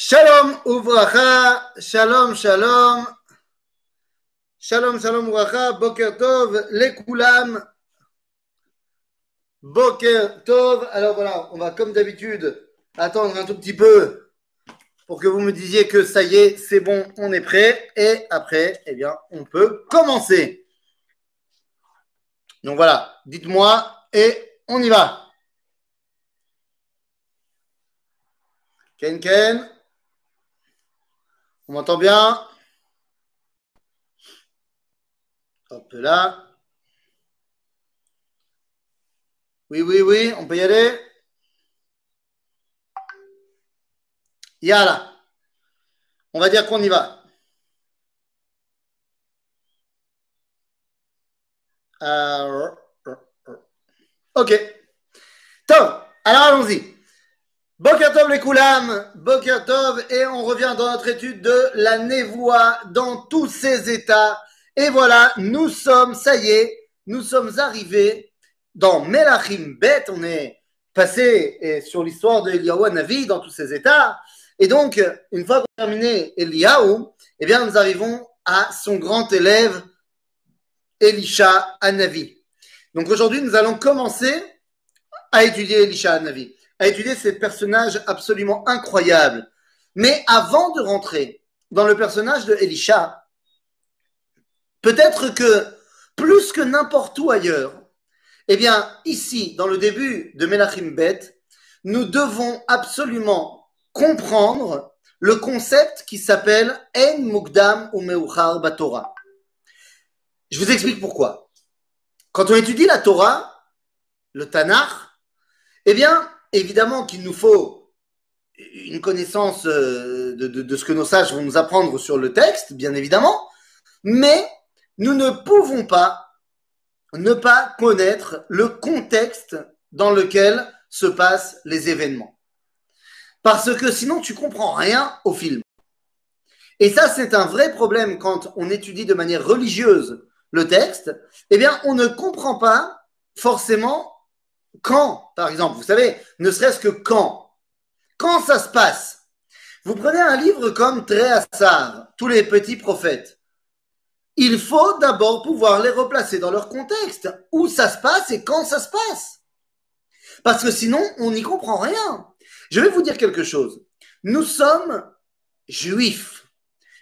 Shalom Uvracha, Shalom Shalom, Shalom Shalom Uvracha, Boker Tov, les Koulam, Boker Tov. Alors voilà, on va comme d'habitude attendre un tout petit peu pour que vous me disiez que ça y est, c'est bon, on est prêt. Et après, eh bien, on peut commencer. Donc voilà, dites-moi et on y va. Ken Ken. On m'entend bien? Hop là. Oui, oui, oui, on peut y aller? Yala. On va dire qu'on y va. Euh, ok. Top. Alors allons-y. Bokertov les Koulam, Bokertov, et on revient dans notre étude de la névoie dans tous ses états. Et voilà, nous sommes, ça y est, nous sommes arrivés dans Melachim Bet, on est passé sur l'histoire de Eliyahu Navi dans tous ses états. Et donc, une fois terminé Eliyahu, eh bien, nous arrivons à son grand élève Elisha Anavi. Donc aujourd'hui, nous allons commencer à étudier Elisha Anavi à étudier ces personnages absolument incroyables. Mais avant de rentrer dans le personnage de Elisha, peut-être que plus que n'importe où ailleurs, eh bien, ici, dans le début de Melachim Bet, nous devons absolument comprendre le concept qui s'appelle En Mukdam ou Meuchar Batorah. Je vous explique pourquoi. Quand on étudie la Torah, le Tanakh, eh bien, évidemment qu'il nous faut une connaissance euh, de, ce que nos sages vont nous apprendre sur le texte, bien évidemment, mais nous ne pouvons pas ne pas connaître le contexte dans lequel se passent les événements. Parce que sinon, tu comprends rien au film. Et ça, c'est un vrai problème quand on étudie de manière religieuse le texte. Eh bien, on ne comprend pas forcément quand, par exemple, vous savez, ne serait-ce que quand, quand ça se passe, vous prenez un livre comme Tréhassar, tous les petits prophètes. Il faut d'abord pouvoir les replacer dans leur contexte, où ça se passe et quand ça se passe. Parce que sinon, on n'y comprend rien. Je vais vous dire quelque chose. Nous sommes juifs.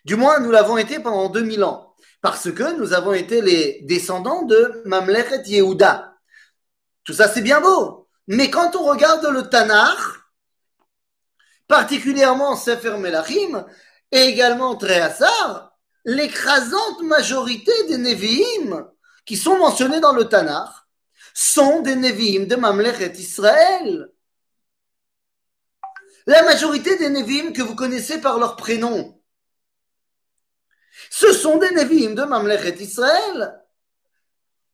Du moins, nous l'avons été pendant 2000 ans. Parce que nous avons été les descendants de Mamlechet Yehuda. Tout ça, c'est bien beau. Mais quand on regarde le Tanakh, particulièrement Sefer Melachim, et également Tréhassar, l'écrasante majorité des Nevi'im qui sont mentionnés dans le Tanakh sont des Nevi'im de Mamlechet Israël. La majorité des Nevi'im que vous connaissez par leur prénom, ce sont des Nevi'im de Mamlechet Israël.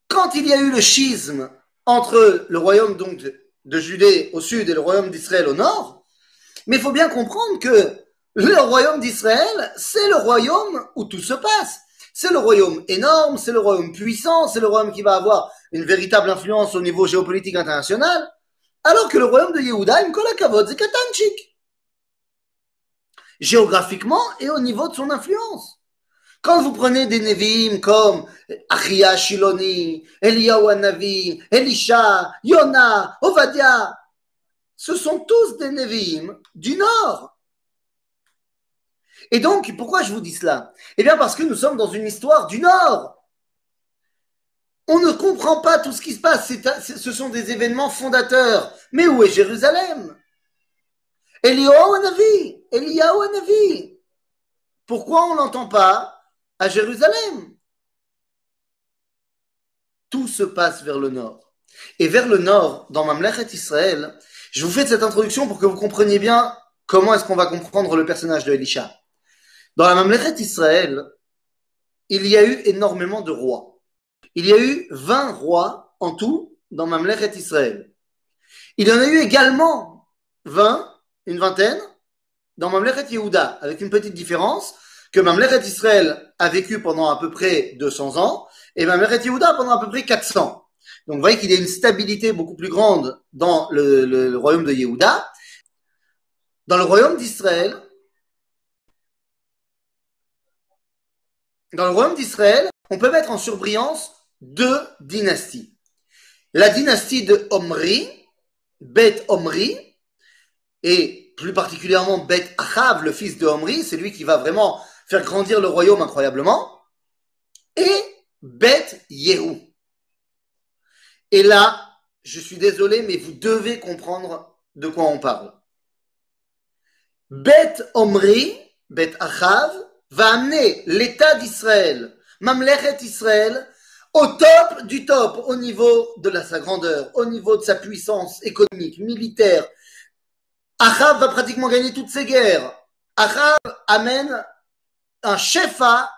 Quand il y a eu le schisme entre le royaume donc de, Judée au sud et le royaume d'Israël au nord. Mais il faut bien comprendre que le royaume d'Israël, c'est le royaume où tout se passe. C'est le royaume énorme, c'est le royaume puissant, c'est le royaume qui va avoir une véritable influence au niveau géopolitique international. Alors que le royaume de Yehuda, Kavod, c'est Katanchik. Géographiquement et au niveau de son influence. Quand vous prenez des Nevi'im comme Achia Shiloni, Eliyahu Navi, Elisha, Yona, Ovadia, ce sont tous des Nevi'im du Nord. Et donc, pourquoi je vous dis cela? Eh bien, parce que nous sommes dans une histoire du Nord. On ne comprend pas tout ce qui se passe. ce sont des événements fondateurs. Mais où est Jérusalem? Eliyahu Navi, Eliyahu Navi. Pourquoi on l'entend pas? À Jérusalem. Tout se passe vers le nord. Et vers le nord, dans Mamlechet Israël, je vous fais cette introduction pour que vous compreniez bien comment est-ce qu'on va comprendre le personnage de Elisha. Dans la Mamlechet Israël, il y a eu énormément de rois. Il y a eu 20 rois en tout dans Mamlechet Israël. Il y en a eu également 20, une vingtaine, dans Mamlechet Yehuda, avec une petite différence que Mamlechet Israël a vécu pendant à peu près 200 ans et ben, Mameret Yehuda pendant à peu près 400. Donc vous voyez qu'il y a une stabilité beaucoup plus grande dans le, le royaume de Yehuda. Dans le royaume d'Israël, dans le royaume d'Israël, on peut mettre en surbrillance deux dynasties. La dynastie de Omri, Beth Omri, et plus particulièrement Beth Achav, le fils de Omri, c'est lui qui va vraiment faire grandir le royaume incroyablement, et Beth Yehu. Et là, je suis désolé, mais vous devez comprendre de quoi on parle. Beth Omri, Beth Achav, va amener l'État d'Israël, Mamlechet Israël, au top du top, au niveau de sa grandeur, au niveau de sa puissance économique, militaire. Achav va pratiquement gagner toutes ses guerres. Achav amène un chef-à,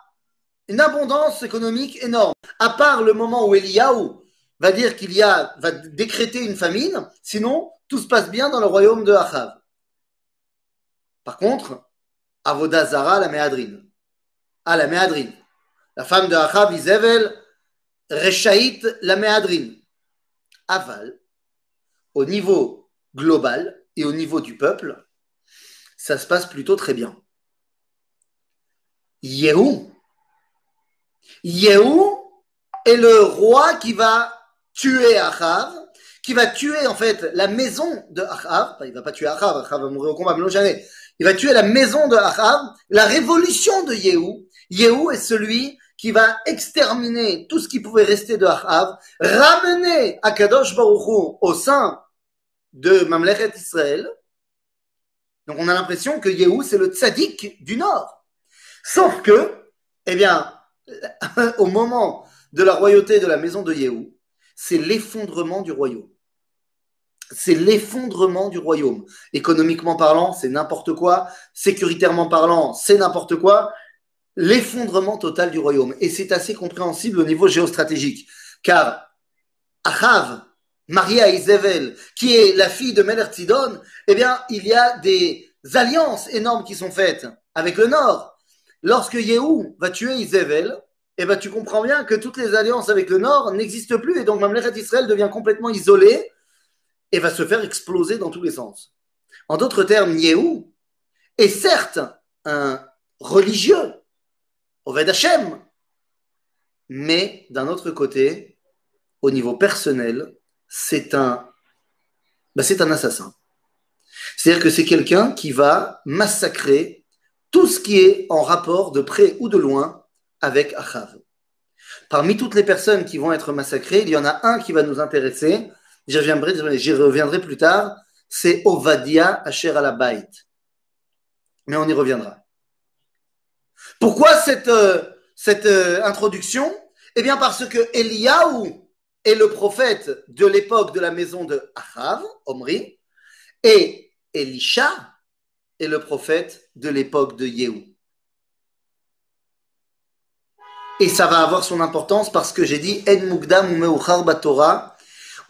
une abondance économique énorme. À part le moment où Eliyahu va dire qu'il y a, va décréter une famine, sinon tout se passe bien dans le royaume de Achav. Par contre, Avodazara, la méadrine. Ah, la méadrine. La femme de Achab, Isével, Rechaït, la méadrine. Aval, au niveau global et au niveau du peuple, ça se passe plutôt très bien. Yehou. Yehou est le roi qui va tuer Achav, qui va tuer en fait la maison de Achav. Il va pas tuer Achav, Achav va mourir au combat, mais non jamais il va tuer la maison de Achav, la révolution de Yehou. Yehou est celui qui va exterminer tout ce qui pouvait rester de Achav, ramener Akadosh Baruch au sein de Mamlechet Israël. Donc on a l'impression que Yehou c'est le tzaddik du Nord. Sauf que, eh bien, au moment de la royauté de la maison de Yehou, c'est l'effondrement du royaume c'est l'effondrement du royaume. Économiquement parlant, c'est n'importe quoi. Sécuritairement parlant, c'est n'importe quoi. L'effondrement total du royaume. Et c'est assez compréhensible au niveau géostratégique. Car Achav, marié à Isabelle, qui est la fille de Meler eh bien, il y a des alliances énormes qui sont faites avec le Nord. Lorsque Yehou va tuer Isabelle, eh ben, tu comprends bien que toutes les alliances avec le Nord n'existent plus et donc Mamlechet Israël devient complètement isolé et va se faire exploser dans tous les sens. En d'autres termes, Yehou est certes un religieux, Oved Hashem, mais d'un autre côté, au niveau personnel, c'est un, bah, c'est un assassin. C'est-à-dire que c'est quelqu'un qui va massacrer tout ce qui est en rapport de près ou de loin avec Achav. Parmi toutes les personnes qui vont être massacrées, il y en a un qui va nous intéresser, j'y reviendrai, plus tard, c'est Ovadia Asher Alabait. Mais on y reviendra. Pourquoi cette, euh, euh, introduction? Eh bien parce que Eliyahu est le prophète de l'époque de la maison de Achav, Omri, et Elisha est le prophète de l'époque de Yehou. Et ça va avoir son importance parce que j'ai dit En Mugdam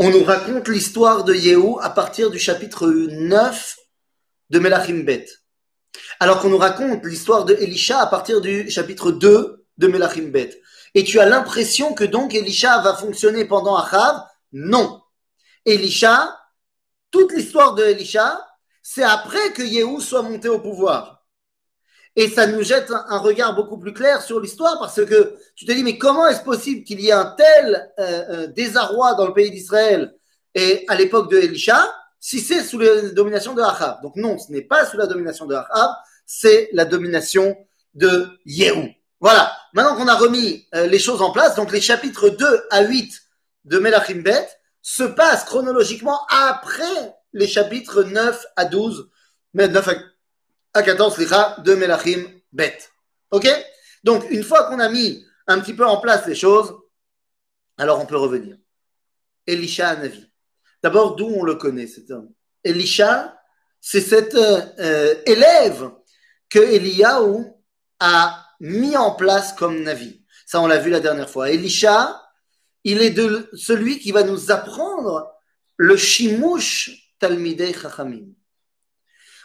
on nous raconte l'histoire de Yehou à partir du chapitre 9 de Melachim Bet. Alors qu'on nous raconte l'histoire de Elisha à partir du chapitre 2 de Melachim Bet. Et tu as l'impression que donc Elisha va fonctionner pendant Achav? Non. Elisha, toute l'histoire de Elisha, c'est après que Yehou soit monté au pouvoir. Et ça nous jette un, regard beaucoup plus clair sur l'histoire parce que tu te dis, mais comment est-ce possible qu'il y ait un tel euh, euh, désarroi dans le pays d'Israël et à l'époque de Elisha si c'est sous la domination de Ahab Donc non, ce n'est pas sous la domination de Ahab, c'est la domination de Yehou. Voilà, maintenant qu'on a remis euh, les choses en place, donc les chapitres 2 à 8 de Melachim Bet se passent chronologiquement après les chapitres 9 à 12, mais 9 à à 14 de Melachim Bet. Ok? Donc, une fois qu'on a mis un petit peu en place les choses, alors on peut revenir. Elisha Navi. D'abord, d'où on le connaît, cet homme? Elisha, c'est cet euh, élève que Eliyahu a mis en place comme Navi. Ça, on l'a vu la dernière fois. Elisha, il est de celui qui va nous apprendre le Shimush Talmidei Chachamim.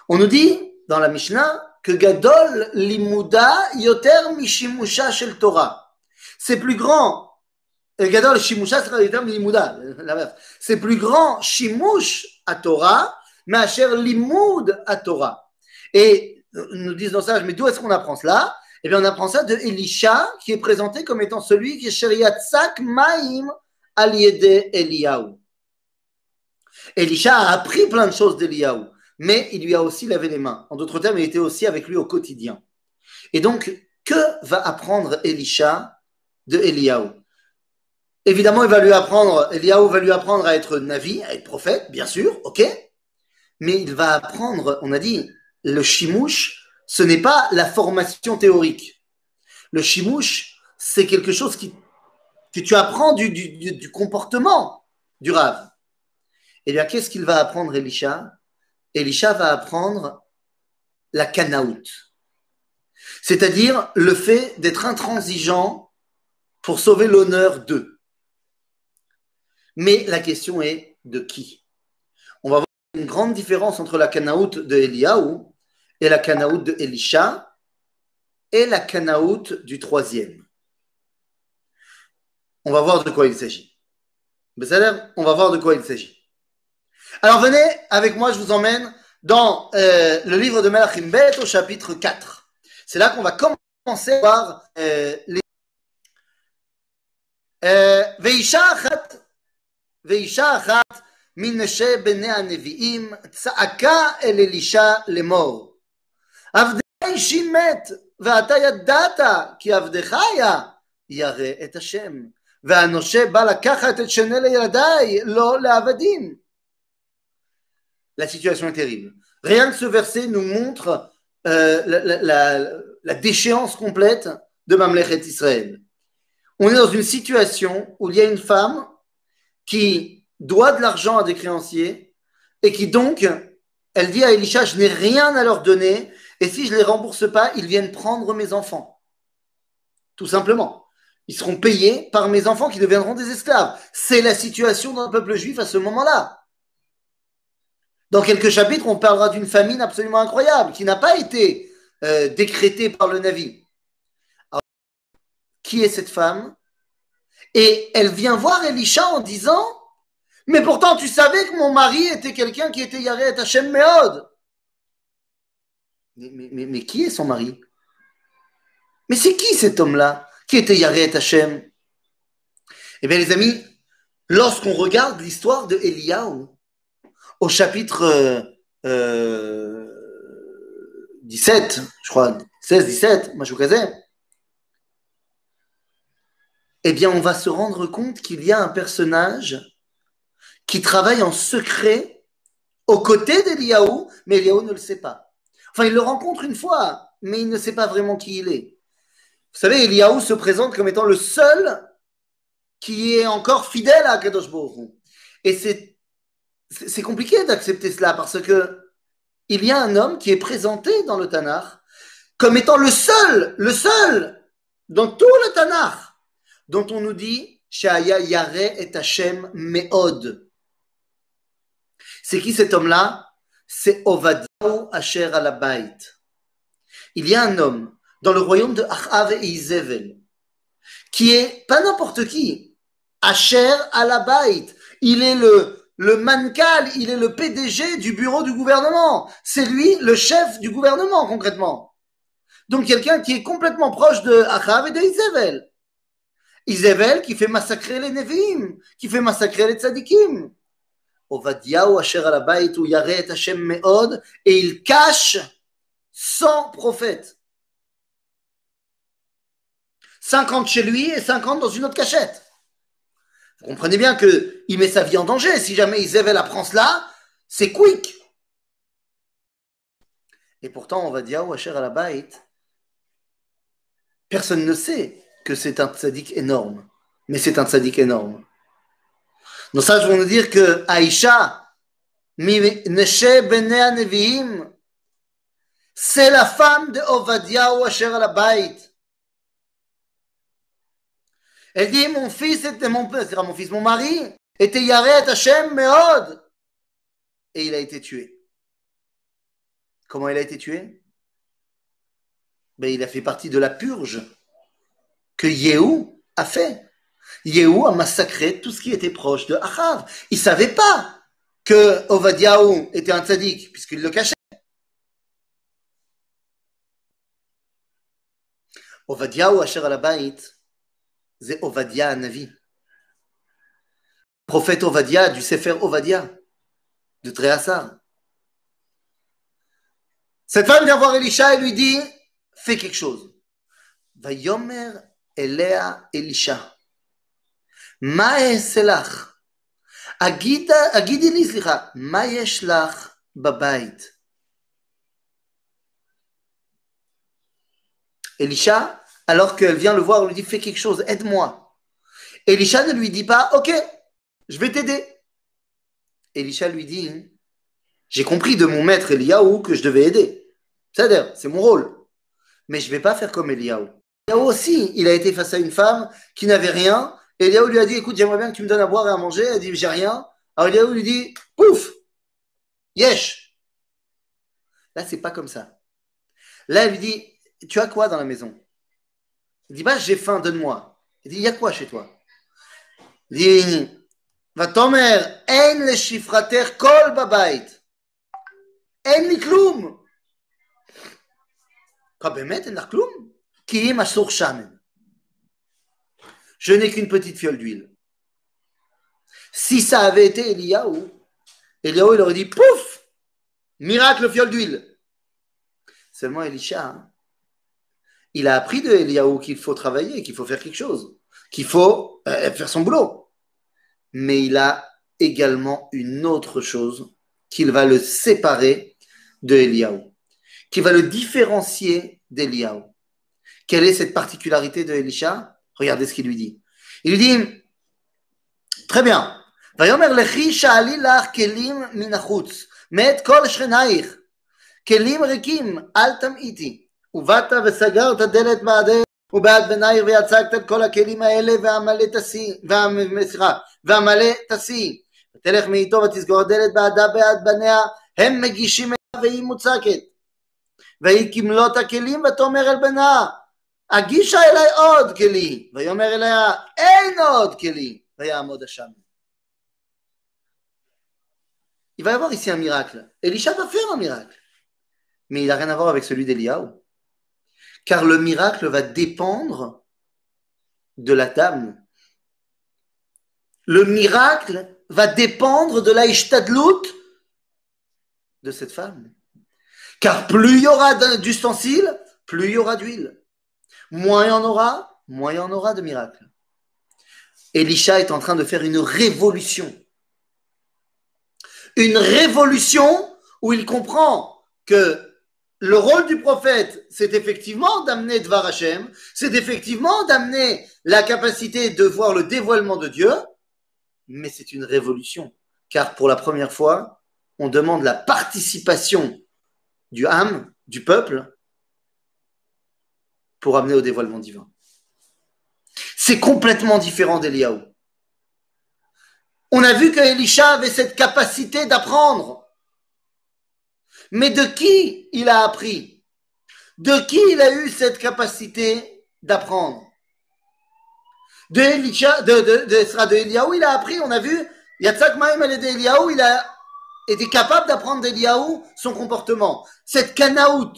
On nous dit, dans la Mishnah que Gadol limuda yoter mishimusha shel Torah. C'est plus grand. Euh, Gadol shimusha yoter limuda. C'est plus grand shimush à Torah, mais cher limud à Torah. Et nous disons ça, mais d'où est-ce qu'on apprend cela? Eh bien, on apprend ça de Elisha, qui est présenté comme étant celui qui est Sheriatzak Maim Aliede Eliyahu. Elisha a appris plein de choses d'Eliyahu, mais il lui a aussi lavé les mains. En d'autres termes, il était aussi avec lui au quotidien. Et donc, que va apprendre Elisha de Eliyahu Évidemment, il va lui apprendre, Eliyahu va lui apprendre à être navi, à être prophète, bien sûr, ok? Mais il va apprendre, on a dit, le shimouche, ce n'est pas la formation théorique. Le shimouche, c'est quelque chose qui, que tu apprends du, du, du comportement du Rav. Eh bien, qu'est-ce qu'il va apprendre, Elisha? Elisha va apprendre la kanaout. C'est-à-dire le fait d'être intransigeant pour sauver l'honneur d'eux. Mais la question est de qui? On va voir une grande différence entre la kanaout de Eliaou et la Kanaout de Elisha et la Kanaout du troisième. On va voir de quoi il s'agit. On va voir de quoi il s'agit. Alors venez avec moi, je vous emmène dans euh, le livre de Melachim Bet au chapitre 4. C'est là qu'on va commencer à voir euh, les. ואישה אחת, ואישה אחת מנשי בני הנביאים צעקה אל אלישע לאמור עבדך אישי מת, ואתה ידעת כי עבדך היה ירא את השם. והנושה בא לקחת את שני לילדיי, לא לעבדים. la situation est terrible. Rien que ce verset nous montre euh, la, déchéance complète de Mamlechet Israël. On est dans une situation où il y a une femme qui doit de l'argent à des créanciers et qui donc, elle dit à Elisha, je n'ai rien à leur donner, et si je ne les rembourse pas, ils viennent prendre mes enfants. Tout simplement. Ils seront payés par mes enfants qui deviendront des esclaves. C'est la situation le peuple juif à ce moment-là. Dans quelques chapitres, on parlera d'une famine absolument incroyable qui n'a pas été euh, décrétée par le Navi. Alors, qui est cette femme? Et elle vient voir Elisha en disant Mais pourtant, tu savais que mon mari était quelqu'un qui était Yaré et Hachem Meod. Mais, qui est son mari? Mais c'est qui cet homme-là qui était Yaret Hashem? Eh bien, les amis, lorsqu'on regarde l'histoire de Eliyahu au chapitre euh, euh, 17, je crois, 16-17, Mashoukaze, eh bien, on va se rendre compte qu'il y a un personnage qui travaille en secret aux côtés d'Eliyahu, mais Eliyahu ne le sait pas. Enfin, il le rencontre une fois, mais il ne sait pas vraiment qui il est. Vous savez, Eliaou se présente comme étant le seul qui est encore fidèle à Kadosh Et c'est, c'est compliqué d'accepter cela parce que il y a un homme qui est présenté dans le Tanakh comme étant le seul, le seul dans tout le Tanakh dont on nous dit Shaya et Hashem Meod. C'est qui cet homme-là? C'est Ovadiaou Asher Alabait. Il y a un homme dans le royaume de Achav et Izevel, qui est pas n'importe qui, Asher Alabait. Il est le, le mankal, il est le PDG du bureau du gouvernement. C'est lui le chef du gouvernement, concrètement. Donc quelqu'un qui est complètement proche de Achav et de Izevel. Izevel qui fait massacrer les Nevi'im, qui fait massacrer les Tzadikim. Et il cache 100 prophètes. 50 chez lui et 50 dans une autre cachette. Vous comprenez bien qu'il met sa vie en danger. Si jamais Isabelle apprend cela, c'est quick. Et pourtant, on va dire, oh, à la personne ne sait que c'est un tzaddik énorme. Mais c'est un tzaddik énorme. Ça, je veux nous dire que Aïcha, c'est la femme de Ovadia ou Asher à la. Elle dit, mon fils était mon, mon fils, mon mari était Yaret Hashem Meod. Et il a été tué. Comment il a été tué? Ben, Il a fait partie de la purge que Yehou a fait. Yehou a massacré tout ce qui était proche de Achav. Il ne savait pas que Ovadiaou était un tzaddik, puisqu'il le cachait. Ovadia ou Asher Alabait, c'est Ovadia Navi. Prophète Ovadia du Sefer Ovadia de Tréhassar. Cette femme vient voir Elisha et lui dit Fais quelque chose. Vayomer Elea Elisha. Ma yeshlach babait. Elisha, alors qu'elle vient le voir, lui dit Fais quelque chose, aide-moi. Elisha ne lui dit pas Ok, je vais t'aider. Elisha lui dit J'ai compris de mon maître Eliaou que je devais aider. C'est-à-dire, c'est mon rôle. Mais je ne vais pas faire comme Eliaou. Eliaou aussi, il a été face à une femme qui n'avait rien. Eliaou lui a dit Écoute, j'aimerais bien que tu me donnes à boire et à manger. Elle dit J'ai rien. Alors Eliaou lui dit Pouf Yesh Là, c'est pas comme ça. Là, elle lui dit Tu as quoi dans la maison? Il dit, bah, j'ai faim, donne-moi. Il dit, il y a quoi chez toi? Il dit, va tomer, en le chiffrater kol babait. En li kloum. Quoi, bémet, en la kloum Qui est ma sour shamen. Je n'ai qu'une petite fiole d'huile. Si ça avait été Eliaou, Eliaou, il aurait dit, pouf Miracle, fiole d'huile. Seulement, Elisha, hein il a appris de Eliaou qu'il faut travailler, qu'il faut faire quelque chose, qu'il faut euh, faire son boulot. Mais il a également une autre chose qu'il va le séparer de Eliaou, qui va le différencier d'Eliaou. Quelle est cette particularité de Elisha? Regardez ce qu'il lui dit. Il lui dit Très bien. kelim ובאת וסגרת דלת בעדך ובעד בנייך ויצגת את כל הכלים האלה והמלא תשיא, סליחה, והמלא תשיא. ותלך מאיתו ותסגור הדלת בעדה בעד בניה, הם מגישים אליה והיא מוצקת. והיא כמלות הכלים ותאמר אל בנה, הגישה אליי עוד כלי, ויאמר אליה, אין עוד כלי, ויעמוד השם. Il va y avoir ici un miracle. Elisha va faire un miracle. Mais il n'a rien à voir avec celui d'Eliaou. Car le miracle va dépendre de la dame. Le miracle va dépendre de la ishtadlout de cette femme. Car plus il y aura d'ustensiles, plus il y aura d'huile. Moins il y en aura, moins il y en aura de miracles. Elisha est en train de faire une révolution. Une révolution où il comprend que le rôle du prophète, c'est effectivement d'amener Dvar Hashem, c'est effectivement d'amener la capacité de voir le dévoilement de Dieu, mais c'est une révolution. Car pour la première fois, on demande la participation du âme, du peuple, pour amener au dévoilement divin. C'est complètement différent d'Eliaou. On a vu que Elisha avait cette capacité d'apprendre. Mais de qui il a appris? De qui il a eu cette capacité d'apprendre? De, Elisha, de, de, de, Eliaou, il a appris, on a vu, Yatzak Maïm de il a été capable d'apprendre d'Eliaou son comportement. Cette canaout.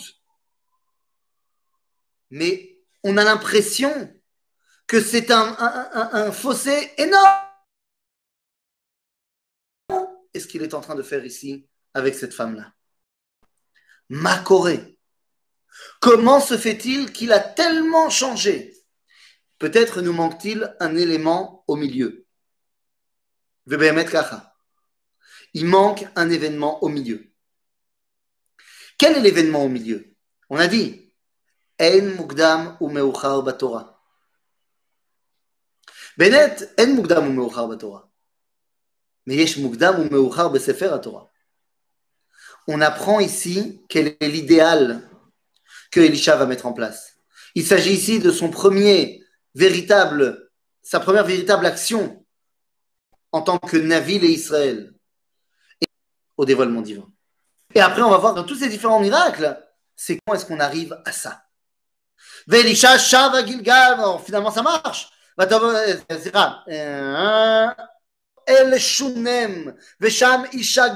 Mais on a l'impression que c'est un, fossé énorme. Qu'est-ce qu'il est en train de faire ici avec cette femme-là? Macoré. Comment se fait-il qu'il a tellement changé? Peut-être nous manque-t-il un élément au milieu. Il manque un événement au milieu. Quel est l'événement au milieu? On a dit En mukdam ou meuchar batora. Bennett, en mukdam ou meuchar batora. Mais yesh mukdam ou meuchar besefer Torah on apprend ici quel est l'idéal que Elisha va mettre en place. Il s'agit ici de son premier véritable, sa première véritable action en tant que Navil et Israël au dévoilement divin. Et après, on va voir dans tous ces différents miracles, c'est comment est-ce qu'on arrive à ça. Shava finalement ça marche. El Shunem, Vesham Isha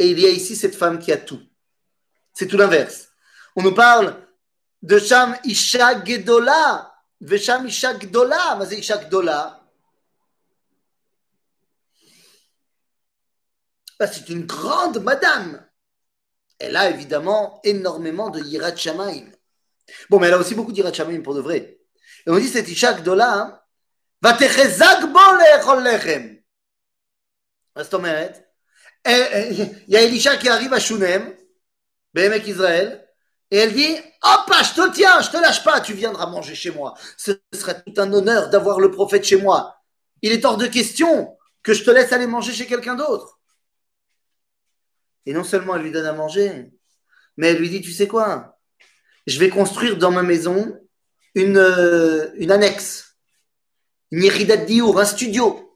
et il y a ici cette femme qui a tout. C'est tout l'inverse. On nous parle de Sham Isha Gedola, Vesham Isha Gdola. Mais c'est Isha Gdola. Bah, c'est une grande madame. Elle a évidemment énormément de Yirat Shamaim. Bon, mais elle a aussi beaucoup d'Yirat Shamaim pour de vrai. Et on dit cette Isha Gdola, va techezak bo le'echol lechem. מה זאת אומרת? il y a Elisha qui arrive à Shunem, Behemek Israël, et elle dit Hop, je te tiens, je te lâche pas, tu viendras manger chez moi. Ce serait tout un honneur d'avoir le prophète chez moi. Il est hors de question que je te laisse aller manger chez quelqu'un d'autre. Et non seulement elle lui donne à manger, mais elle lui dit Tu sais quoi? Je vais construire dans ma maison une, euh, une annexe, une un studio.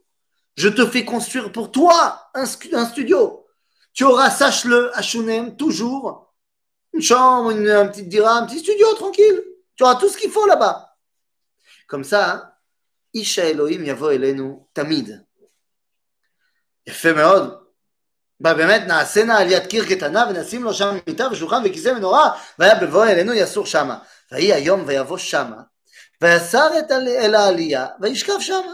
Je te fais construire pour toi un, studio. Tu auras, sache-le, à Shunem, toujours, une chambre, une, un petit dira, un petit studio tranquille. Tu auras tout ce qu'il faut là-bas. Comme ça, Isha Elohim yavo elenu tamid. יפה מאוד. באמת נעשינה על יד קיר קטנה ונשים לו שם מיטה ושולחן וכיסא מנורה והיה בבוא אלינו יסור שמה. ויהי היום ויבוא שמה ויסר אל העלייה וישכב שמה.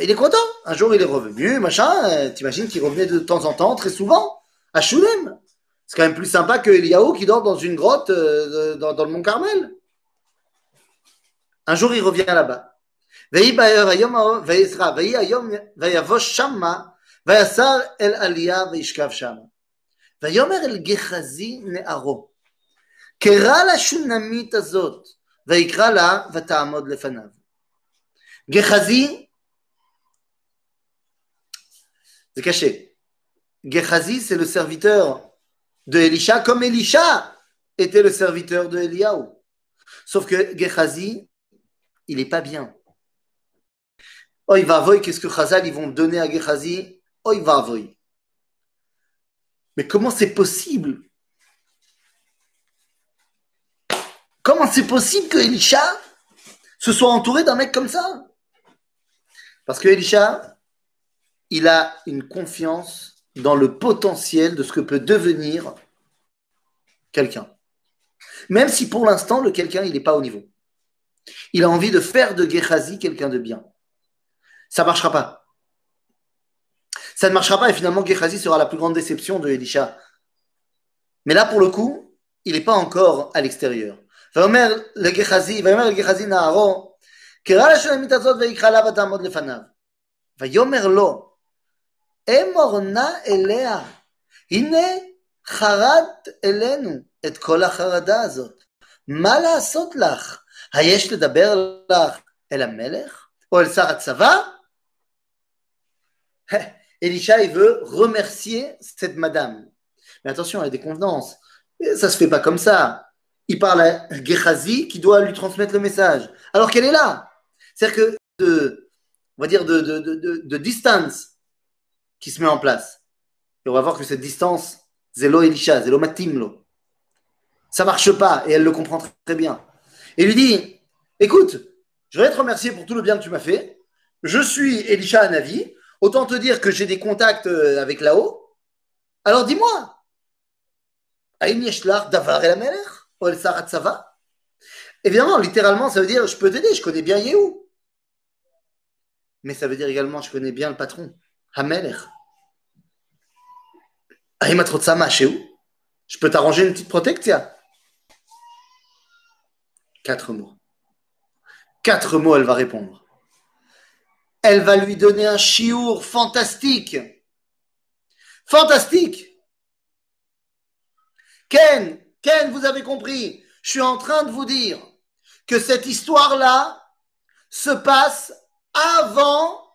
Il est content. Un jour, il est revenu, machin. T'imagines qu'il revenait de temps en temps, très souvent, à Shulem. C'est quand même plus sympa que Eliaou qui dort dans une grotte euh, dans, dans, le mont Carmel. Un jour, il revient là-bas. ויסר אל עלייה וישכב שם. ויאמר אל גחזי נערו, קרא לשונמית הזאת, ויקרא לה ותעמוד לפניו. גחזי c'est caché. Gehazi, c'est le serviteur de Elisha, comme Elisha était le serviteur de Eliaou. Sauf que Gehazi, il n'est pas bien. Oh, il va voy, qu'est-ce que Chazal ils vont donner à Gehazi? Oh, il va voy. Mais comment c'est possible? Comment c'est possible que Elisha se soit entouré d'un mec comme ça? Parce que Elisha, il a une confiance dans le potentiel de ce que peut devenir quelqu'un. Même si pour l'instant, le quelqu'un, il n'est pas au niveau. Il a envie de faire de Gehazi quelqu'un de bien. Ça ne marchera pas. Ça ne marchera pas et finalement Gehazi sera la plus grande déception de Elisha. Mais là, pour le coup, il n'est pas encore à l'extérieur. le Gehazi, le Gehazi Naharo, ויאמר לו אמורנה אליה. הנה חרדת אלינו את כל החרדה הזאת. מה לעשות לך? היש לדבר לך אל המלך? או אל שר הצבא? Elisha, il veut remercier cette madame. Mais attention, il y a des convenances. Ça se fait pas comme ça. Il parle à Gehazi qui doit lui transmettre le message. Alors qu'elle est là. C'est-à-dire que, de, on va dire, de, de, de, de distance qui se met en place. Et on va voir que cette distance, Zélo Elisha, Zélo Matimlo, ça marche pas et elle le comprend très bien. Et lui dit Écoute, je voudrais te remercier pour tout le bien que tu m'as fait. Je suis Elisha Anavi. Autant te dire que j'ai des contacts euh, avec là-haut. Alors dis-moi Davar el Ou el Sarat Évidemment, littéralement, ça veut dire je peux t'aider, je connais bien Yehou. Mais ça veut dire également je connais bien le patron. Hamelech. Je peux t'arranger une petite protection Quatre mots. Quatre mots, elle va répondre. Elle va lui donner un chiour fantastique. Fantastique. Ken, Ken, vous avez compris. Je suis en train de vous dire que cette histoire-là se passe avant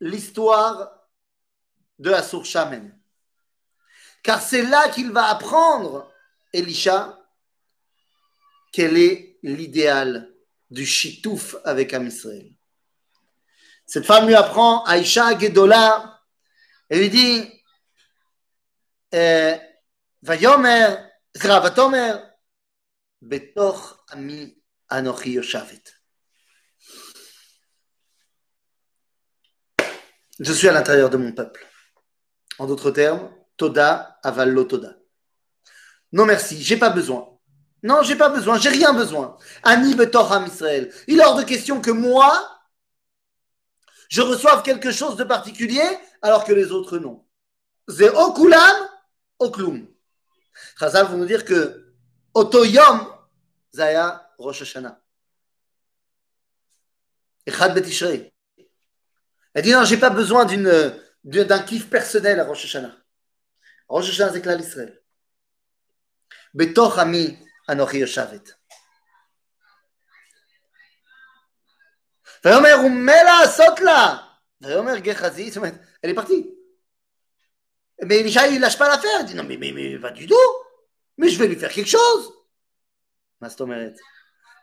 l'histoire de Assur Shamen. car c'est là qu'il va apprendre, Elisha, quel est l'idéal du chitouf avec Am Israël. Cette femme lui apprend, Aïcha Gedola, et lui dit, euh, Vayomer, Vatomer, Betoch Ami Anochi Yoshavet. Je suis à l'intérieur de mon peuple. En d'autres termes, Toda avallo Toda. Non merci, j'ai pas besoin. Non, j'ai pas besoin, j'ai rien besoin. Ani Betorham Israël. Il est hors de question que moi, je reçoive quelque chose de particulier alors que les autres non. Ze okulam oklum. Chazal vous nous dire que otoyom zaya Rosh Hashanah. Echad betishrei. Elle dit non, j'ai pas besoin d'une d'un kiff personnel à Rosh Hashanah. Rosh Hashanah c'est clair l'Israël. Betoch ami anochi yoshavet. ויאמר ומה לעשות לה? ויאמר גחזי, זאת אומרת, elle est partie. Mais Elisha, il lâche pas l'affaire. Il dit non, mais, mais, mais pas du tout. Mais je vais lui faire quelque chose.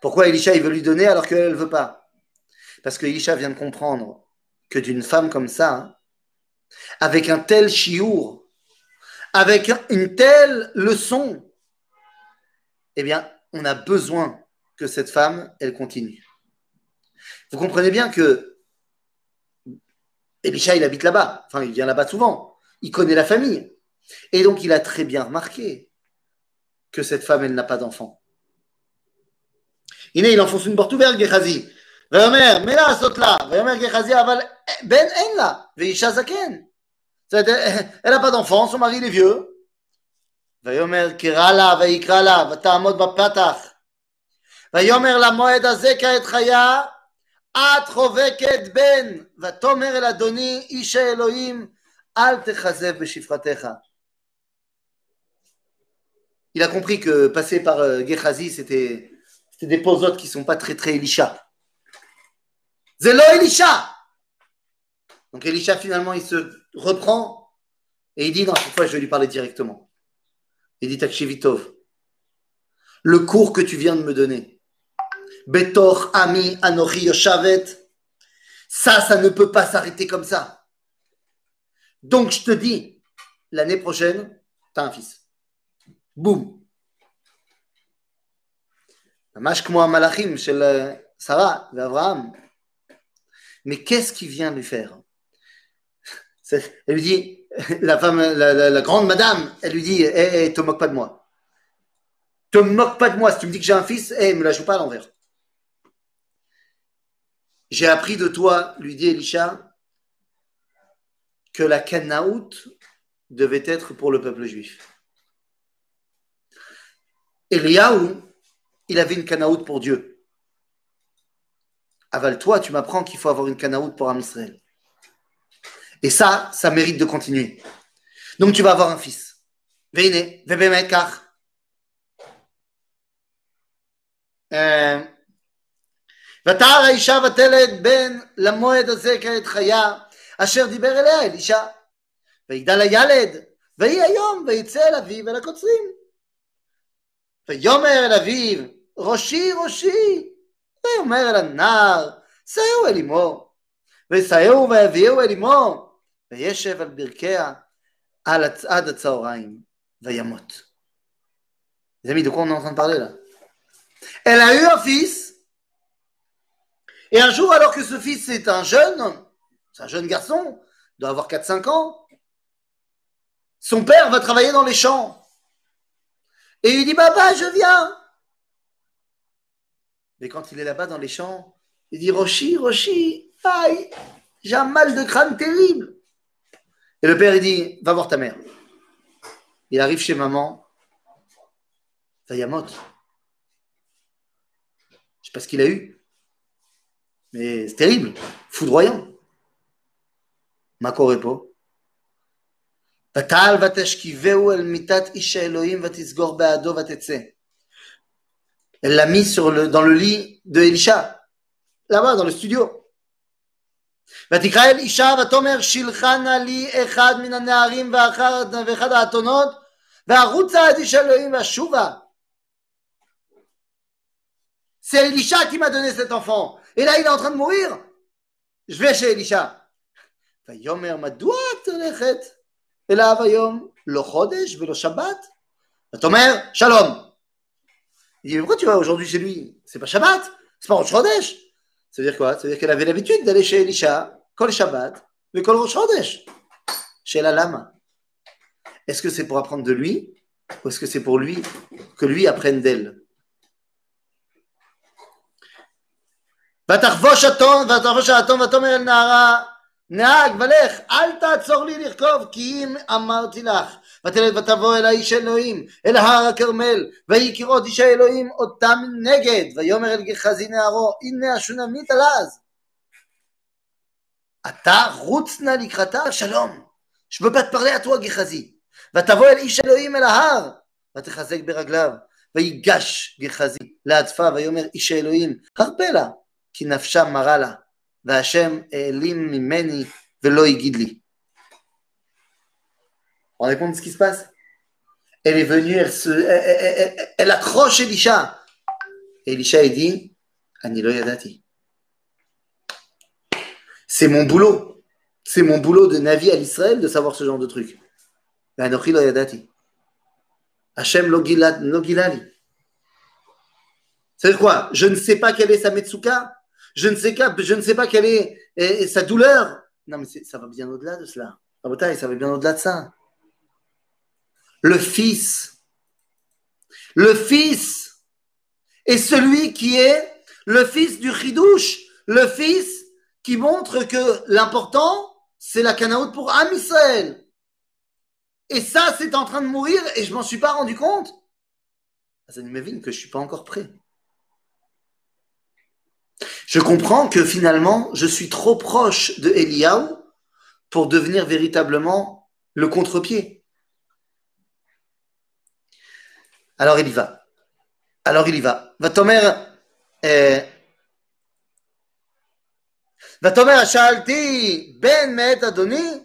Pourquoi Elisha, il veut lui donner alors qu'elle ne veut pas Parce que Elisha vient de comprendre d'une femme comme ça, avec un tel chiour, avec une telle leçon, eh bien, on a besoin que cette femme, elle continue. Vous comprenez bien que Elisha, il habite là-bas. Enfin, il vient là-bas souvent. Il connaît la famille. Et donc, il a très bien remarqué que cette femme, elle n'a pas d'enfant. Il enfonce une porte ouverte, Gehazi. ויאמר, מי לעשות לה? ויאמר גחזי, אבל בן אין לה, ואישה זקן. Elle n'a pas d'enfant, son mari est vieux. ויאמר קרא לה ויקרא לה ותעמוד בפתח. ויאמר למועד הזה כעת חיה את חובקת בן ותאמר אל אדוני איש האלוהים אל תכזב בשפחתך. Il a compris que passer par euh, Gehazi, c'était des posotes qui ne sont pas très très Elisha. Zélo Elisha Donc Elisha finalement il se reprend et il dit non, cette fois je vais lui parler directement. Il dit Takshivitov, le cours que tu viens de me donner, Betor Ami Anori Yoshavet, ça, ça ne peut pas s'arrêter comme ça. Donc je te dis, l'année prochaine, tu as un fils. Boum ממש כמו המלאכים של שרה ואברהם. Mais qu'est-ce qu'il vient lui faire? Elle lui dit, la grande madame, elle lui dit, hé, hey, hey, te moque pas de moi. Te moque pas de moi. Si tu me dis que j'ai un fils, hé, hey, me la joue pas à l'envers. J'ai appris de toi, lui dit Elisha, que la Canaout devait être pour le peuple juif. Eliaou, il avait une canaout pour Dieu Aval, toi, tu m'apprends qu'il faut avoir une canaout pour Am Israël. Et ça, ça mérite de continuer. Donc tu vas avoir un fils. Veine, vebeme kach. ותער האישה ותלד בן למועד הזה כעת חיה אשר דיבר אליה אלישע ויגדל הילד ויהי היום ויצא אל אביו אל הקוצרים ויאמר אל אביו ראשי ראשי ויאמר אל הנער שאהו אל אמו ושאהו ויביאו אל אמו וישב על ברכיה על עד הצהריים וימות. Les amis, de quoi on est en train de parler là Elle a eu un fils, et un jour, alors que ce fils est un jeune, c'est un jeune garçon, doit avoir 4-5 ans, son père va travailler dans les champs. Et il dit, papa, je viens. Mais quand il est là-bas dans les champs, il dit, Roshi, Roshi, aïe, j'ai un mal de crâne terrible. Et le père, il dit, va voir ta mère. Il arrive chez maman, Tayamot. Je ne sais pas ce qu'il a eu, mais c'est terrible, foudroyant. Makorepo. ותעל ותשכיבהו אל מיטת איש האלוהים ותסגור בעדו ותצא. Elle l'a mis sur le, dans le lit de Elisha, là-bas dans le studio. ותקרא אל אישה ותאמר שילחנה לי אחד מן הנערים ואחד האתונות וערוצה עד איש אלוהים ואשובה. C'est Elisha qui m'a donné cet enfant. Et là, il est en train de mourir. Je vais chez Elisha. ויאמר מדוע את הולכת אליו היום לא חודש ולא שבת? ותאמר שלום. Il dit, pourquoi tu vas aujourd'hui chez lui C'est pas Shabbat, c'est pas Rosh Chodesh. Ça veut dire quoi Ça veut dire qu'elle avait l'habitude d'aller chez Elisha, Kol Shabbat, mais Kol Rosh Chodesh, chez la lame. Est-ce que c'est pour apprendre de lui ou est-ce que c'est pour lui que lui apprenne d'elle ותחבוש התום, ותחבוש האטום ותאמר אל נערה נהג ולך אל תעצור לי לרכוב כי אם אמרתי לך ותלד ותבוא אל האיש אלוהים אל הר הכרמל ויהי כראות איש האלוהים אותה מנגד ויאמר אל גחזי נערו הנה השונמית על אז אתה רוץ נא לקראתה שלום je peux pas te parler à toi גחזי ותבוא אל איש אלוהים אל ההר ותחזק ברגליו ויגש גחזי להדפה ויאמר איש האלוהים הרפה לה כי נפשה מרה לה והשם העלים ממני ולא הגיד לי On répond de ce qui se passe. Elle est venue, elle, accroche Elisha. Et Elisha, il dit, Anilo Yadati. C'est mon boulot. C'est mon boulot de Navi à l'Israël de savoir ce genre de truc. Anochi Yadati. Hachem lo. C'est quoi? Je ne sais pas quelle est sa Metsuka. Je ne sais pas, je ne sais pas quelle est sa douleur. Non, mais ça va bien au-delà de cela. Ça va bien au-delà de ça le Fils. Le Fils est celui qui est le Fils du Chidouche, le Fils qui montre que l'important, c'est la Canaout pour Am Israël. Et ça, c'est en train de mourir et je m'en suis pas rendu compte. Ça m'imagine que je suis pas encore prêt. Je comprends que finalement, je suis trop proche de Eliaou pour devenir véritablement le contre-pied. Alors il y va. Alors il y va. ותאמר, ותאמר, שאלתי, בן מאת אדוני?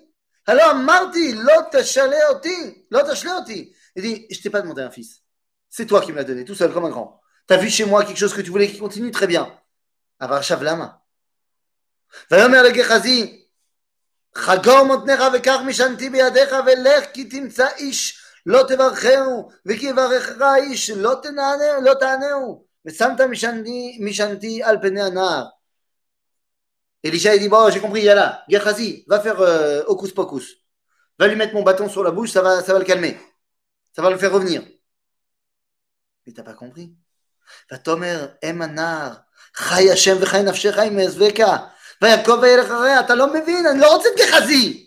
הלא אמרתי, לא תשלה אותי, לא תשלה אותי. Il dit, je t'ai pas demandé un fils. C'est toi qui me l'as donné, tout seul, comme un grand. T'as vu chez moi quelque chose que tu voulais qui continue, très bien. אבל עכשיו למה? ויאמר לגחזי, חגור מותניך וקח משענתי בידיך ולך כי תמצא איש לא תברכהו, וכי יברכך האיש לא, תנענהו, לא תענהו, ושמת משענתי, משענתי על פני הנער. Elisha dit Bon, j'ai compris, Yala, Gehazi, va faire euh, Hocus Pocus. Va lui mettre mon bâton sur la bouche, ça va, ça va le calmer. Ça va le faire revenir. Mais t'as pas compris. ותאמר אם הנער חי השם וחי נפשך עם עזבך ויעקב וילך אחריה אתה לא מבין אני לא רוצה את גחזי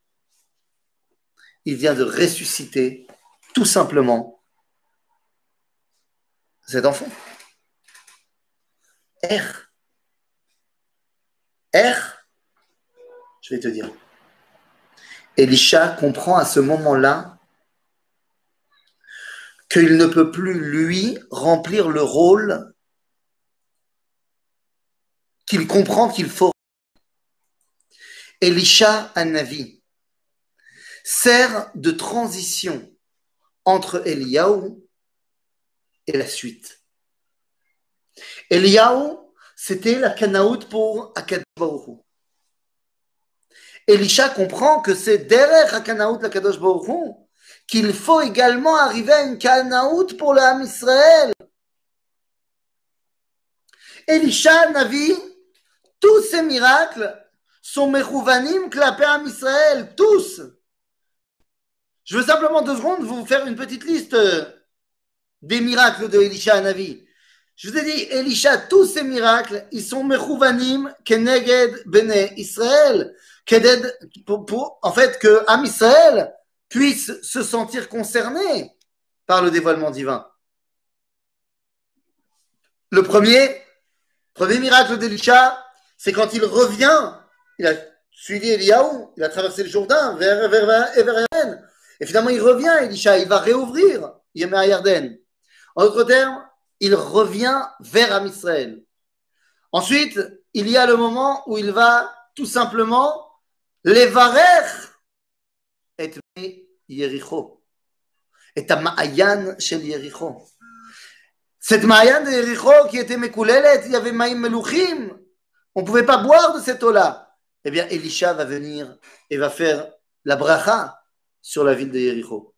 il vient de ressusciter tout simplement cet enfant. R. R. Je vais te dire. Elisha comprend à ce moment-là qu'il ne peut plus, lui, remplir le rôle qu'il comprend qu'il faut. Elisha Navi sert de transition entre Eliaou et la suite. Eliaou, c'était la Kanaout pour Akadosh Elisha comprend que c'est derrière Akanaout la qu'il faut également arriver à une Kanaout pour le Israël. Elisha Navi, tous ces miracles sont Mechouvanim Klapé Israël, tous. Je veux simplement deux secondes vous faire une petite liste des miracles de Elisha Navi. Je vous ai dit, Elisha, tous ces miracles, ils sont Mechouvanim Keneged Bene Israël. Pour, pour, en fait, que Am Israël puisse se sentir concerné par le dévoilement divin. Le premier, premier miracle d'Elisha, c'est quand il revient, il a suivi Eliaou, il a traversé le Jourdain vers, vers, vers, et finalement il revient, Elisha, il va réouvrir Yémer Yarden. En d'autres termes, il revient vers Am Israël. Ensuite, il y a le moment où il va tout simplement les varer et Yericho. Et ta Ma'ayan shel Yericho. Cette Ma'ayan de Yericho qui était Mekoulelet, il y avait Ma'im Meluchim. On ne pouvait pas boire de cette eau-là. Eh bien, Elisha va venir et va faire la bracha sur la ville de Yericho.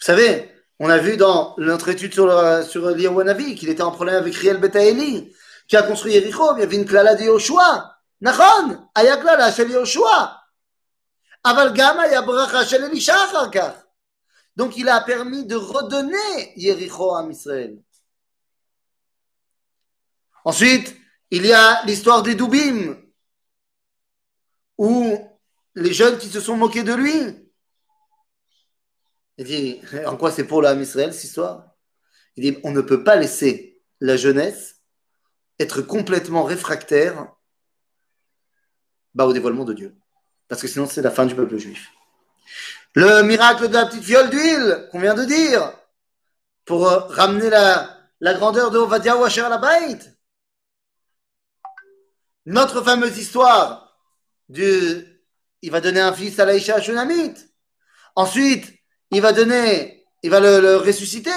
Vous savez, on a vu dans notre étude sur, le, sur qu'il était en problème avec Riel Betaeli, qui a construit Yericho. Il y avait une klala de Yoshua. נכון, היה קללה של יהושע, אבל גם היה ברכה של אלישע אחר כך. Donc il a permis de redonner Yericho à Israël. Ensuite, il y a l'histoire des Doubim, où les jeunes qui se sont moqués de lui. Il dit, en quoi c'est pour l'âme Israël cette histoire? Il dit, on ne peut pas laisser la jeunesse être complètement réfractaire bah, au dévoilement de Dieu. Parce que sinon, c'est la fin du peuple juif. Le miracle de la petite fiole d'huile qu'on vient de dire pour euh, ramener la, grandeur de Ovadia Washer à la Baït. Notre fameuse histoire du il va donner un fils à l'Aïcha Shunamit. Ensuite, il va donner, il va le, le ressusciter,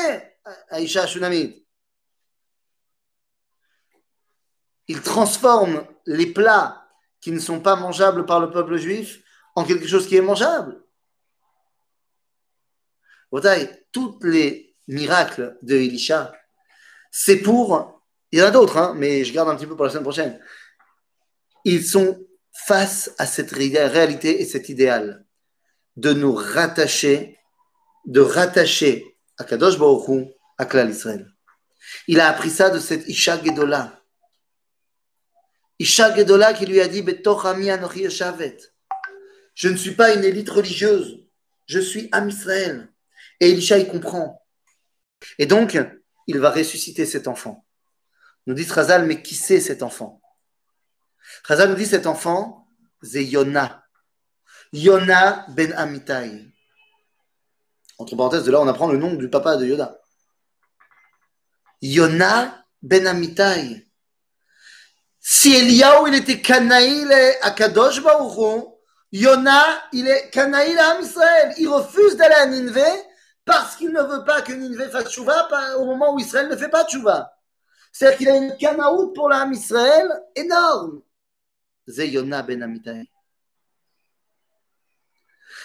Aïcha Shunamit. Il transforme les plats qui ne sont pas mangeables par le peuple juif en quelque chose qui est mangeable. tous les miracles de Elisha, c'est pour. Il y en a d'autres, hein, mais je garde un petit peu pour la semaine prochaine. Ils sont face à cette réalité et cet idéal de nous rattacher, de rattacher à Kadosh Baruch à Klal Israël. Il a appris ça de cette Isha Gedola. Isha Gedola qui lui a dit Je ne suis pas une élite religieuse, je suis Am Israël. Et Elisha, il comprend. Et donc, il va ressusciter cet enfant. Nous dit Razal, mais qui c'est cet enfant? Razal nous dit cet enfant, c'est Yona. Yona ben Amitai. Entre parenthèses, de là, on apprend le nom du papa de Yoda. Yona ben Amitai. Si Eliaou, il était Kanaïl à Kadosh Baruchon, Yona, il est Kanaïl à Israël. Il refuse d'aller à Ninvé parce qu'il ne veut pas que Ninvé fasse chouva au moment où Israël ne fait pas chouva. C'est-à-dire qu'il a une Kanaout pour l'âme Israël énorme. C'est ben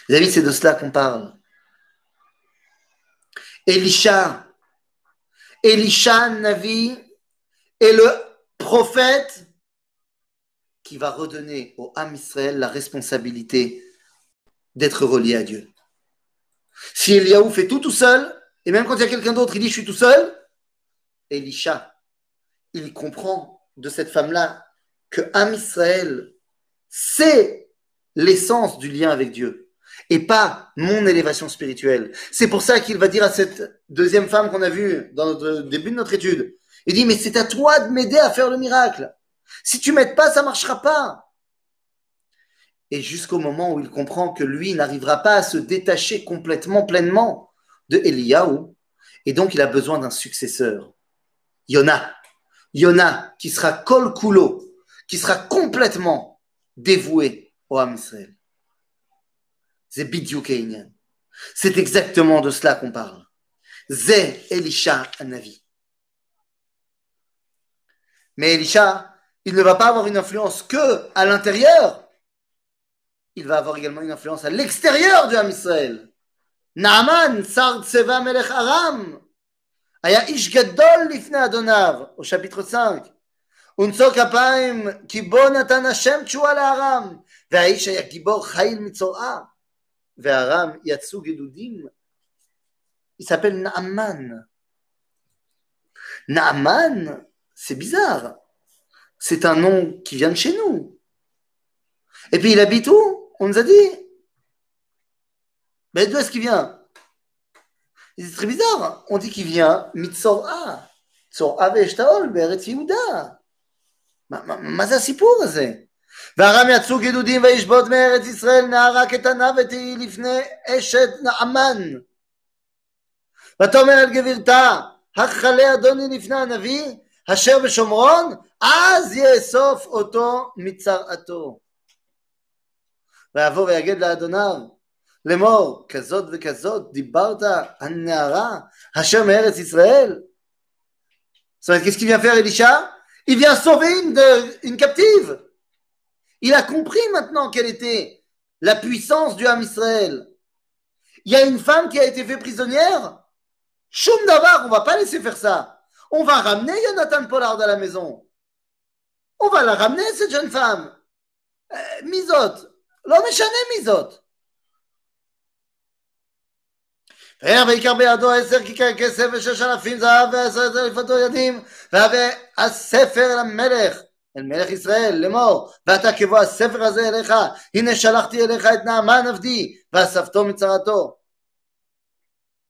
avez c'est de cela qu'on parle. Elisha, Elisha Navi est le prophète qui va redonner au Ham Israël la responsabilité d'être relié à Dieu. Si Eliaou fait tout tout seul, et même quand il y a quelqu'un d'autre, il dit je suis tout seul, Elisha, il comprend de cette femme-là que Ham Israël, c'est l'essence du lien avec Dieu et pas mon élévation spirituelle. C'est pour ça qu'il va dire à cette deuxième femme qu'on a vue dans le début de notre étude, il dit, mais c'est à toi de m'aider à faire le miracle. Si tu m'aides pas, ça marchera pas. et jusqu'au moment où il comprend que lui n'arrivera pas à se détacher complètement, pleinement de Eliyahu, et donc il a besoin d'un successeur. Yona. Yona, qui sera kol kulo, qui sera complètement dévoué au Hamsel. C'est C'est exactement de cela qu'on parle. Elisha Anavi. Mais Elisha, il ne va pas avoir une influence que à l'intérieur. Il va avoir également une influence à l'extérieur du Hamisrael. Naaman, Sard Seva Melech Aram, Aya Ish Gadol Lifne Adonav, au chapitre 5. ונצור כפיים, כי בו נתן השם תשועה לארם, והאיש היה גיבור חיל מצורעה, וארם יצאו גדודים. Il s'appelle Naaman. Naaman, c'est bizarre. C'est un nom qui vient de chez nous. Et puis il habite où On nous a dit. Mais d'où est-ce qu'il vient c'est très bizarre. On dit qu'il vient Mitzor'a. צורעה ואשתאול בארץ יהודה. מה, מה, מה זה הסיפור הזה? וארם יצאו גדודים וישבות מארץ ישראל נערה קטנה ותהי לפני אשת נעמן. ותאמר אל גבירתה, הכלה אדוני לפני הנביא, אשר בשומרון, אז יאסוף אותו מצרעתו. ויבוא ויגד לאדוניו, לאמור, כזאת וכזאת דיברת הנערה אשר מארץ ישראל? זאת אומרת, qu'est-ce qu'il vient faire Elisha Il vient sauver une, captive. Il a compris maintenant quelle était la puissance du Ham Israël. Il y a une femme qui a été faite prisonnière. Shum Davar, on va pas laisser faire ça. On va ramener Jonathan Pollard à la maison. On va la ramener, cette jeune femme. Euh, misot. L'homme est misot. ויקר בידו עשר כיכר כסף ושש אלפים זהב ועשרת אלפתו ידים והבא הספר למלך אל מלך ישראל לאמור ואתה כבוא הספר הזה אליך הנה שלחתי אליך את נעמן עבדי ואספתו מצרתו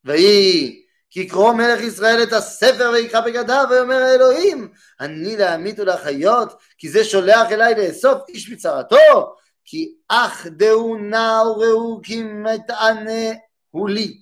ויהי כי קרוא מלך ישראל את הספר ויקרא בגדיו ויאמר האלוהים אני להמית ולחיות כי זה שולח אליי לאסוף איש מצרתו כי אך דהו נא וראו כי מתענה הוא לי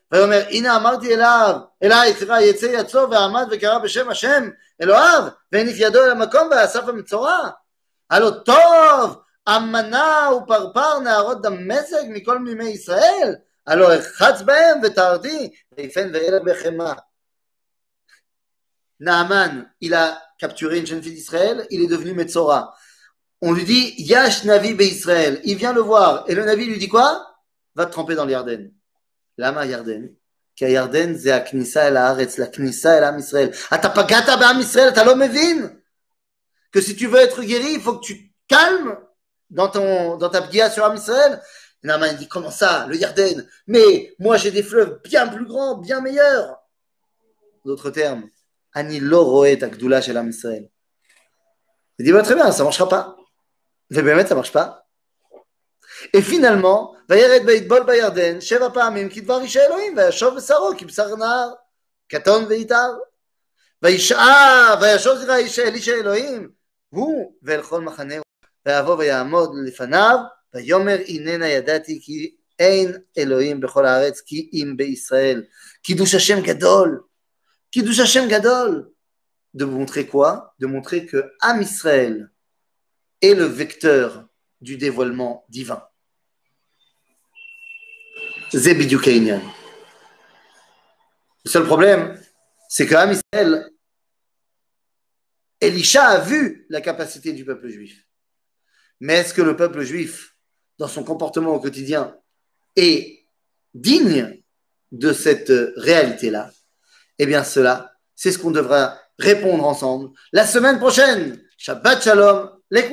ויאמר הנה אמרתי אליו, אליי, סליחה, יצא יצאו ועמד וקרא בשם השם אלוהיו והניף ידו אל המקום ואסף המצורע. הלא טוב אמנה ופרפר נערות דמשק מכל מימי ישראל, הלא אחץ בהם וטהרתי ויפן ואלה בחמאה. Naaman, il a capturé une jeune fille d'Israël, il est devenu Metzora. On lui dit, Yash Navi Israël. Il vient le voir. Et le Navi lui dit quoi Va te tremper dans l'Yarden. למה ירדן? כי הירדן זה הכניסה אל הארץ, לכניסה אל עם ישראל. אתה פגעת בעם ישראל, אתה לא מבין? Que si tu veux être guéri, il faut que tu calmes dans, ton, dans ta pgia sur Am Israël. Naaman dit comment ça, le Yarden Mais moi j'ai des fleuves bien plus grands, bien meilleurs. D'autres termes, Ani lo roet akdula shel Am Israël. Il dit bah, très bien, ça marchera pas. Mais bien, ça marche pas. Et finalement, וירד ויטבול בירדן שבע פעמים כדבר איש האלוהים, וישוב בשרו כבשר נהר, קטון ויתר. וישעה, וישוב זרע איש איש האלוהים, הוא ואל כל מחנהו, ויבוא ויעמוד לפניו, ויאמר הננה ידעתי כי אין אלוהים בכל הארץ כי אם בישראל. קידוש השם גדול, קידוש השם גדול. De montrer quoi De montrer que Am Israël est le vecteur du dévoilement divin. Le seul problème, c'est Israël, Elisha a vu la capacité du peuple juif. Mais est-ce que le peuple juif, dans son comportement au quotidien, est digne de cette réalité-là? Eh bien, cela, c'est ce qu'on devra répondre ensemble la semaine prochaine. Shabbat Shalom, les